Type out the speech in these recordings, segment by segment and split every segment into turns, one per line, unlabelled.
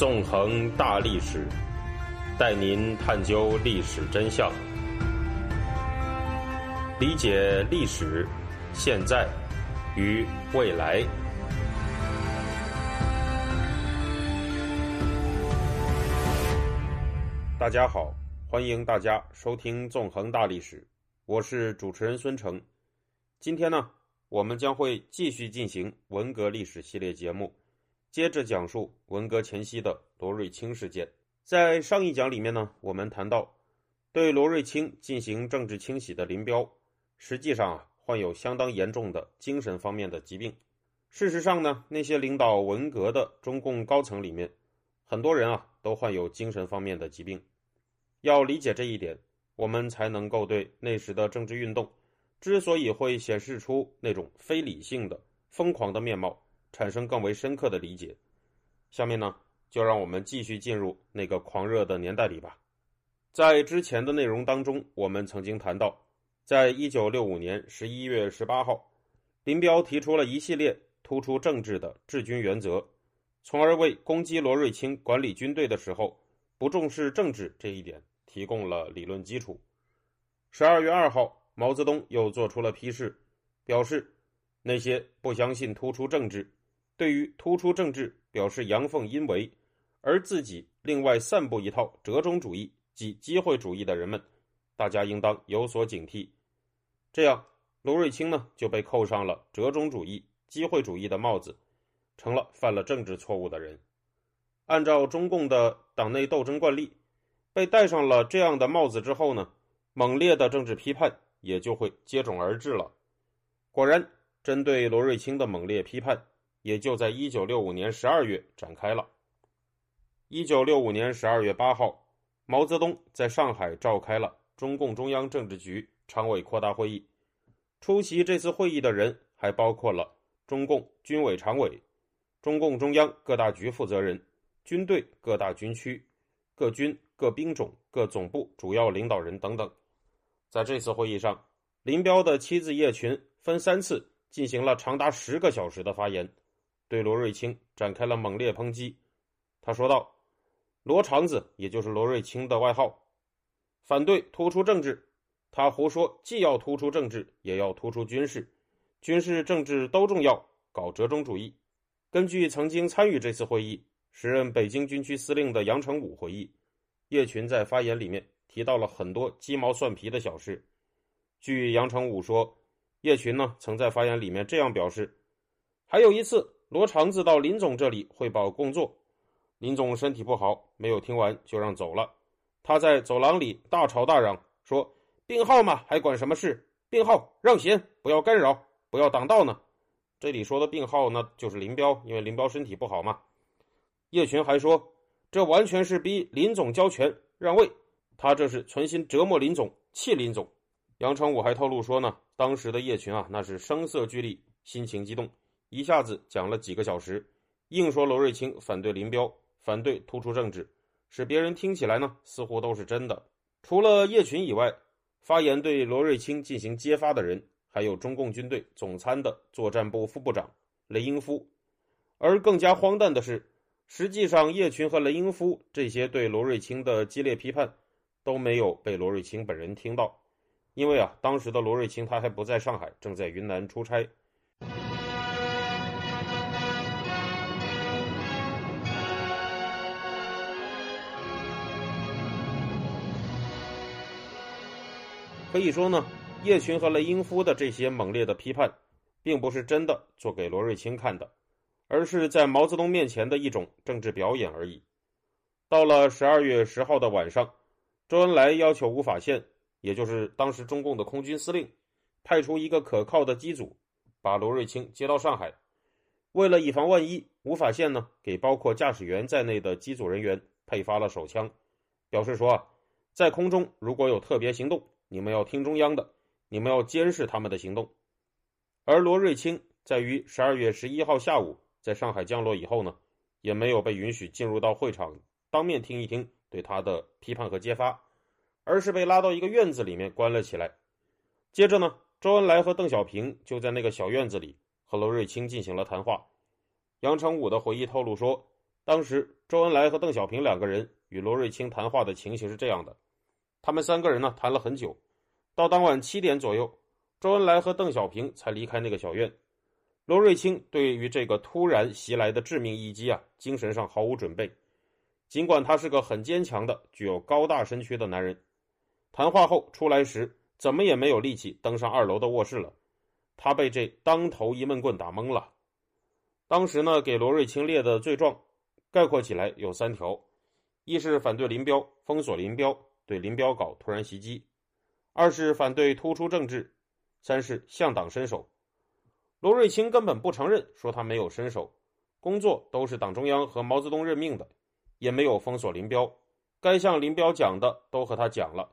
纵横大历史，带您探究历史真相，理解历史、现在与未来。大家好，欢迎大家收听《纵横大历史》，我是主持人孙成。今天呢，我们将会继续进行文革历史系列节目。接着讲述文革前夕的罗瑞卿事件。在上一讲里面呢，我们谈到对罗瑞卿进行政治清洗的林彪，实际上啊患有相当严重的精神方面的疾病。事实上呢，那些领导文革的中共高层里面，很多人啊都患有精神方面的疾病。要理解这一点，我们才能够对那时的政治运动之所以会显示出那种非理性的疯狂的面貌。产生更为深刻的理解。下面呢，就让我们继续进入那个狂热的年代里吧。在之前的内容当中，我们曾经谈到，在一九六五年十一月十八号，林彪提出了一系列突出政治的治军原则，从而为攻击罗瑞卿管理军队的时候不重视政治这一点提供了理论基础。十二月二号，毛泽东又做出了批示，表示那些不相信突出政治。对于突出政治表示阳奉阴违，而自己另外散布一套折中主义及机会主义的人们，大家应当有所警惕。这样，罗瑞卿呢就被扣上了折中主义、机会主义的帽子，成了犯了政治错误的人。按照中共的党内斗争惯例，被戴上了这样的帽子之后呢，猛烈的政治批判也就会接踵而至了。果然，针对罗瑞卿的猛烈批判。也就在一九六五年十二月展开了。一九六五年十二月八号，毛泽东在上海召开了中共中央政治局常委扩大会议。出席这次会议的人还包括了中共军委常委、中共中央各大局负责人、军队各大军区、各军各兵种各总部主要领导人等等。在这次会议上，林彪的妻子叶群分三次进行了长达十个小时的发言。对罗瑞卿展开了猛烈抨击。他说道：“罗长子，也就是罗瑞卿的外号，反对突出政治。他胡说，既要突出政治，也要突出军事，军事政治都重要，搞折中主义。”根据曾经参与这次会议、时任北京军区司令的杨成武回忆，叶群在发言里面提到了很多鸡毛蒜皮的小事。据杨成武说，叶群呢曾在发言里面这样表示：“还有一次。”罗长子到林总这里汇报工作，林总身体不好，没有听完就让走了。他在走廊里大吵大嚷，说：“病号嘛，还管什么事？病号让贤，不要干扰，不要挡道呢。”这里说的病号呢，就是林彪，因为林彪身体不好嘛。叶群还说：“这完全是逼林总交权让位，他这是存心折磨林总，气林总。”杨成武还透露说呢，当时的叶群啊，那是声色俱厉，心情激动。一下子讲了几个小时，硬说罗瑞卿反对林彪，反对突出政治，使别人听起来呢似乎都是真的。除了叶群以外，发言对罗瑞卿进行揭发的人还有中共军队总参的作战部副部长雷英夫。而更加荒诞的是，实际上叶群和雷英夫这些对罗瑞卿的激烈批判都没有被罗瑞卿本人听到，因为啊，当时的罗瑞卿他还不在上海，正在云南出差。可以说呢，叶群和雷英夫的这些猛烈的批判，并不是真的做给罗瑞卿看的，而是在毛泽东面前的一种政治表演而已。到了十二月十号的晚上，周恩来要求吴法宪，也就是当时中共的空军司令，派出一个可靠的机组，把罗瑞卿接到上海。为了以防万一，吴法宪呢给包括驾驶员在内的机组人员配发了手枪，表示说啊，在空中如果有特别行动。你们要听中央的，你们要监视他们的行动。而罗瑞卿在于十二月十一号下午在上海降落以后呢，也没有被允许进入到会场当面听一听对他的批判和揭发，而是被拉到一个院子里面关了起来。接着呢，周恩来和邓小平就在那个小院子里和罗瑞卿进行了谈话。杨成武的回忆透露说，当时周恩来和邓小平两个人与罗瑞卿谈话的情形是这样的：他们三个人呢谈了很久，到当晚七点左右，周恩来和邓小平才离开那个小院。罗瑞卿对于这个突然袭来的致命一击啊，精神上毫无准备。尽管他是个很坚强的、具有高大身躯的男人，谈话后出来时，怎么也没有力气登上二楼的卧室了。他被这当头一闷棍打懵了。当时呢，给罗瑞卿列的罪状，概括起来有三条：一是反对林彪，封锁林彪，对林彪搞突然袭击；二是反对突出政治；三是向党伸手。罗瑞卿根本不承认，说他没有伸手，工作都是党中央和毛泽东任命的。也没有封锁林彪，该向林彪讲的都和他讲了。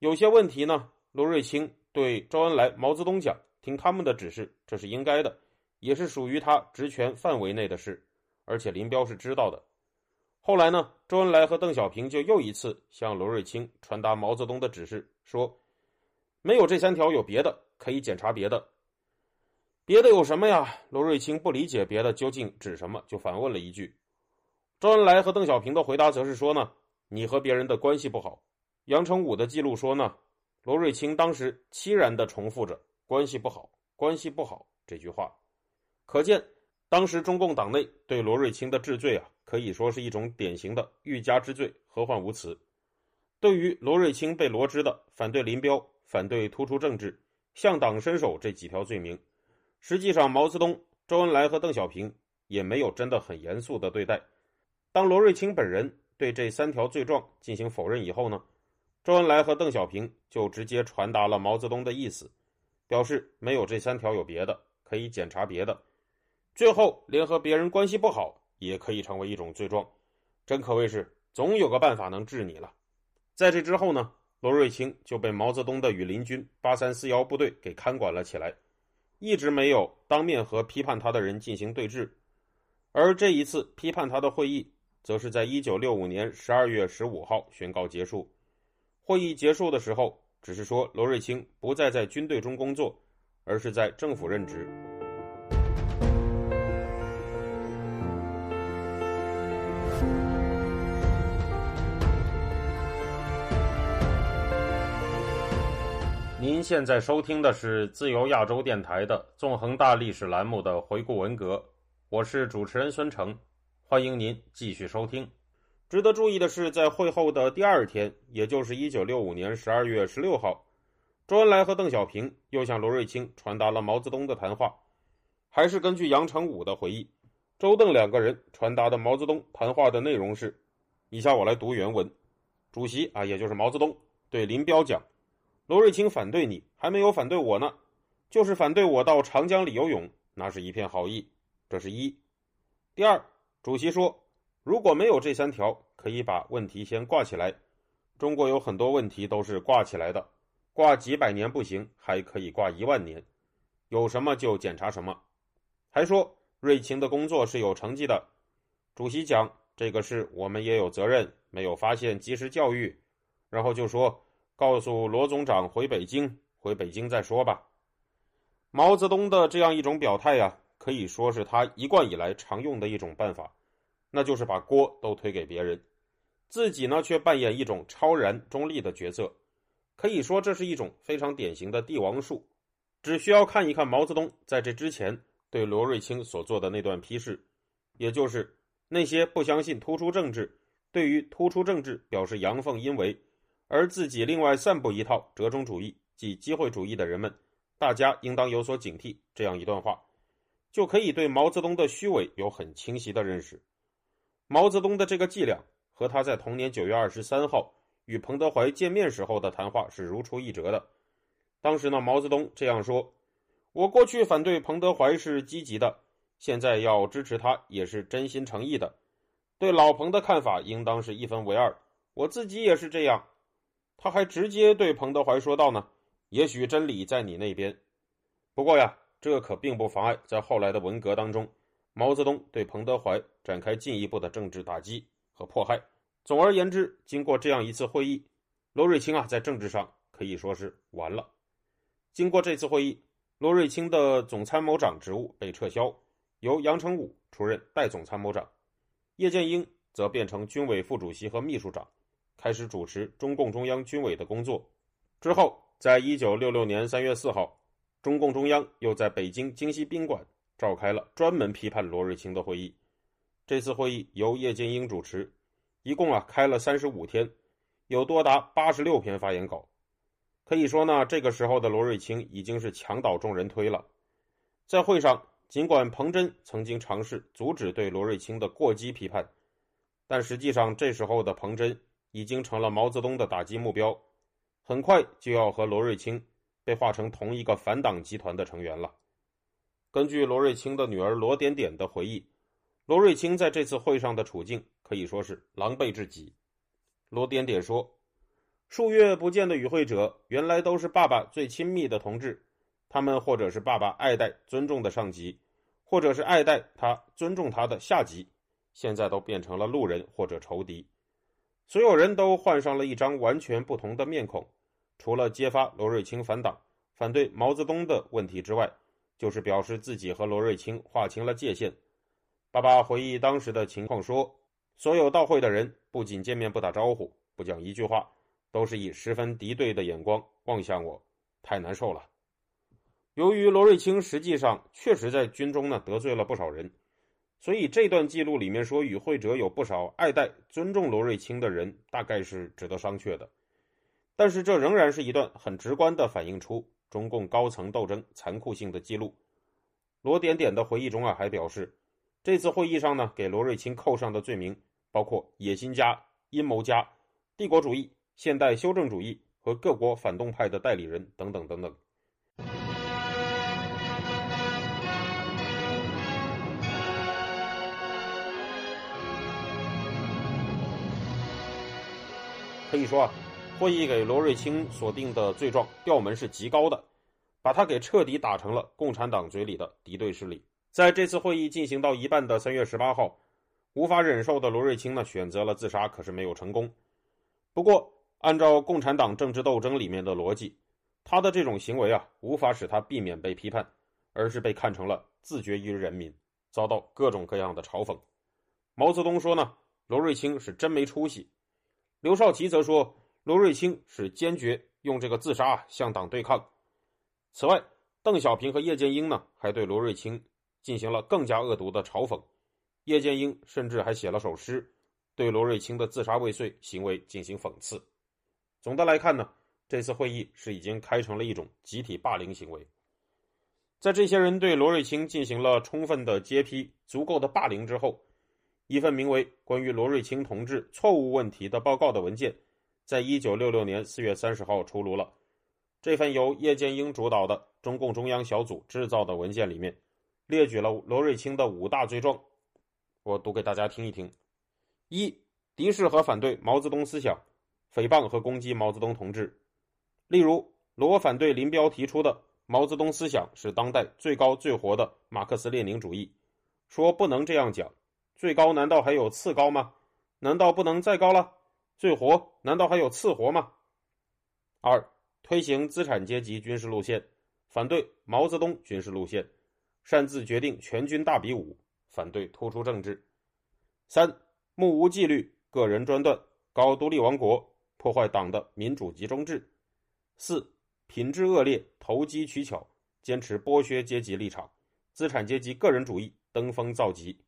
有些问题呢，罗瑞卿对周恩来、毛泽东讲，听他们的指示，这是应该的，也是属于他职权范围内的事，而且林彪是知道的。后来呢，周恩来和邓小平就又一次向罗瑞卿传达毛泽东的指示，说没有这三条，有别的可以检查别的。别的有什么呀？罗瑞卿不理解别的究竟指什么，就反问了一句。周恩来和邓小平的回答则是说呢，你和别人的关系不好。杨成武的记录说呢，罗瑞卿当时凄然的重复着“关系不好，关系不好”这句话，可见当时中共党内对罗瑞卿的治罪啊，可以说是一种典型的欲加之罪，何患无辞。对于罗瑞卿被罗织的反对林彪、反对突出政治、向党伸手这几条罪名，实际上毛泽东、周恩来和邓小平也没有真的很严肃的对待。当罗瑞卿本人对这三条罪状进行否认以后呢，周恩来和邓小平就直接传达了毛泽东的意思，表示没有这三条有别的，可以检查别的。最后连和别人关系不好也可以成为一种罪状，真可谓是总有个办法能治你了。在这之后呢，罗瑞卿就被毛泽东的羽林军八三四幺部队给看管了起来，一直没有当面和批判他的人进行对峙，而这一次批判他的会议。则是在一九六五年十二月十五号宣告结束。会议结束的时候，只是说罗瑞卿不再在军队中工作，而是在政府任职。现在收听的是自由亚洲电台的《纵横大历史》栏目的回顾文革，我是主持人孙成。欢迎您继续收听。值得注意的是，在会后的第二天，也就是一九六五年十二月十六号，周恩来和邓小平又向罗瑞卿传达了毛泽东的谈话。还是根据杨成武的回忆，周邓两个人传达的毛泽东谈话的内容是：以下我来读原文。主席啊，也就是毛泽东对林彪讲：“罗瑞卿反对你，还没有反对我呢，就是反对我到长江里游泳，那是一片好意。”这是一。第二。主席说：“如果没有这三条，可以把问题先挂起来。中国有很多问题都是挂起来的，挂几百年不行，还可以挂一万年。有什么就检查什么。”还说瑞清的工作是有成绩的。主席讲这个事，我们也有责任，没有发现及时教育。然后就说：“告诉罗总长回北京，回北京再说吧。”毛泽东的这样一种表态呀。可以说是他一贯以来常用的一种办法，那就是把锅都推给别人，自己呢却扮演一种超然中立的角色。可以说这是一种非常典型的帝王术。只需要看一看毛泽东在这之前对罗瑞卿所做的那段批示，也就是那些不相信突出政治、对于突出政治表示阳奉阴违，而自己另外散布一套折中主义即机会主义的人们，大家应当有所警惕。这样一段话。就可以对毛泽东的虚伪有很清晰的认识。毛泽东的这个伎俩和他在同年九月二十三号与彭德怀见面时候的谈话是如出一辙的。当时呢，毛泽东这样说：“我过去反对彭德怀是积极的，现在要支持他也是真心诚意的。对老彭的看法应当是一分为二，我自己也是这样。”他还直接对彭德怀说道呢：“也许真理在你那边，不过呀。”这可并不妨碍在后来的文革当中，毛泽东对彭德怀展开进一步的政治打击和迫害。总而言之，经过这样一次会议，罗瑞卿啊，在政治上可以说是完了。经过这次会议，罗瑞卿的总参谋长职务被撤销，由杨成武出任代总参谋长。叶剑英则变成军委副主席和秘书长，开始主持中共中央军委的工作。之后，在一九六六年三月四号，中共中央又在北京京西宾馆召开了专门批判罗瑞卿的会议。这次会议由叶剑英主持，一共啊开了三十五天，有多达八十六篇发言稿。可以说呢，这个时候的罗瑞卿已经是墙倒众人推了。在会上，尽管彭真曾经尝试阻止对罗瑞卿的过激批判，但实际上这时候的彭真已经成了毛泽东的打击目标，很快就要和罗瑞卿被划成同一个反党集团的成员了。根据罗瑞卿的女儿罗点点的回忆，罗瑞卿在这次会上的处境可以说是狼狈至极。罗点点说：“数月不见的与会者，原来都是爸爸最亲密的同志。”他们或者是爸爸爱戴尊重的上级，或者是爱戴他尊重他的下级，现在都变成了路人或者仇敌。所有人都换上了一张完全不同的面孔，除了揭发罗瑞卿反党、反对毛泽东的问题之外，就是表示自己和罗瑞卿划清了界限。爸爸回忆当时的情况说：“所有到会的人不仅见面不打招呼，不讲一句话，都是以十分敌对的眼光望向我，太难受了。”由于罗瑞卿实际上确实在军中呢得罪了不少人，所以这段记录里面说与会者有不少爱戴、尊重罗瑞卿的人，大概是值得商榷的。但是这仍然是一段很直观的反映出中共高层斗争残酷性的记录。罗点点的回忆中啊还表示，这次会议上呢给罗瑞卿扣上的罪名包括野心家、阴谋家、帝国主义、现代修正主义和各国反动派的代理人等等等等。可以说啊，会议给罗瑞卿所定的罪状调门是极高的，把他给彻底打成了共产党嘴里的敌对势力。在这次会议进行到一半的三月十八号，无法忍受的罗瑞卿呢选择了自杀，可是没有成功。不过，按照共产党政治斗争里面的逻辑，他的这种行为啊，无法使他避免被批判，而是被看成了自绝于人民，遭到各种各样的嘲讽。毛泽东说呢，罗瑞卿是真没出息。刘少奇则说，罗瑞卿是坚决用这个自杀向党对抗。此外，邓小平和叶剑英呢，还对罗瑞卿进行了更加恶毒的嘲讽。叶剑英甚至还写了首诗，对罗瑞卿的自杀未遂行为进行讽刺。总的来看呢，这次会议是已经开成了一种集体霸凌行为。在这些人对罗瑞卿进行了充分的揭批、足够的霸凌之后。一份名为《关于罗瑞卿同志错误问题的报告》的文件，在一九六六年四月三十号出炉了。这份由叶剑英主导的中共中央小组制造的文件里面，列举了罗瑞卿的五大罪状，我读给大家听一听：一、敌视和反对毛泽东思想，诽谤和攻击毛泽东同志。例如，罗反对林彪提出的毛泽东思想是当代最高最活的马克思列宁主义，说不能这样讲。最高难道还有次高吗？难道不能再高了？最活难道还有次活吗？二、推行资产阶级军事路线，反对毛泽东军事路线，擅自决定全军大比武，反对突出政治。三、目无纪律，个人专断，搞独立王国，破坏党的民主集中制。四、品质恶劣，投机取巧，坚持剥削阶级立场，资产阶级个人主义登峰造极。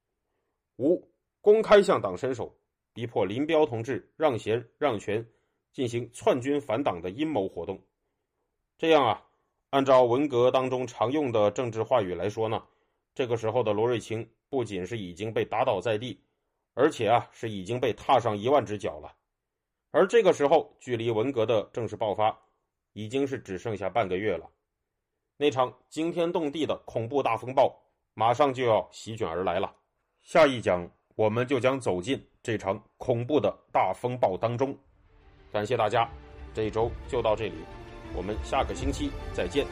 五、公开向党伸手，逼迫林彪同志让贤让权，进行篡军反党的阴谋活动。这样啊，按照文革当中常用的政治话语来说呢，这个时候的罗瑞卿不仅是已经被打倒在地，而且啊是已经被踏上一万只脚了。而这个时候，距离文革的正式爆发，已经是只剩下半个月了。那场惊天动地的恐怖大风暴，马上就要席卷而来了。下一讲，我们就将走进这场恐怖的大风暴当中。感谢大家，这一周就到这里，我们下个星期再见。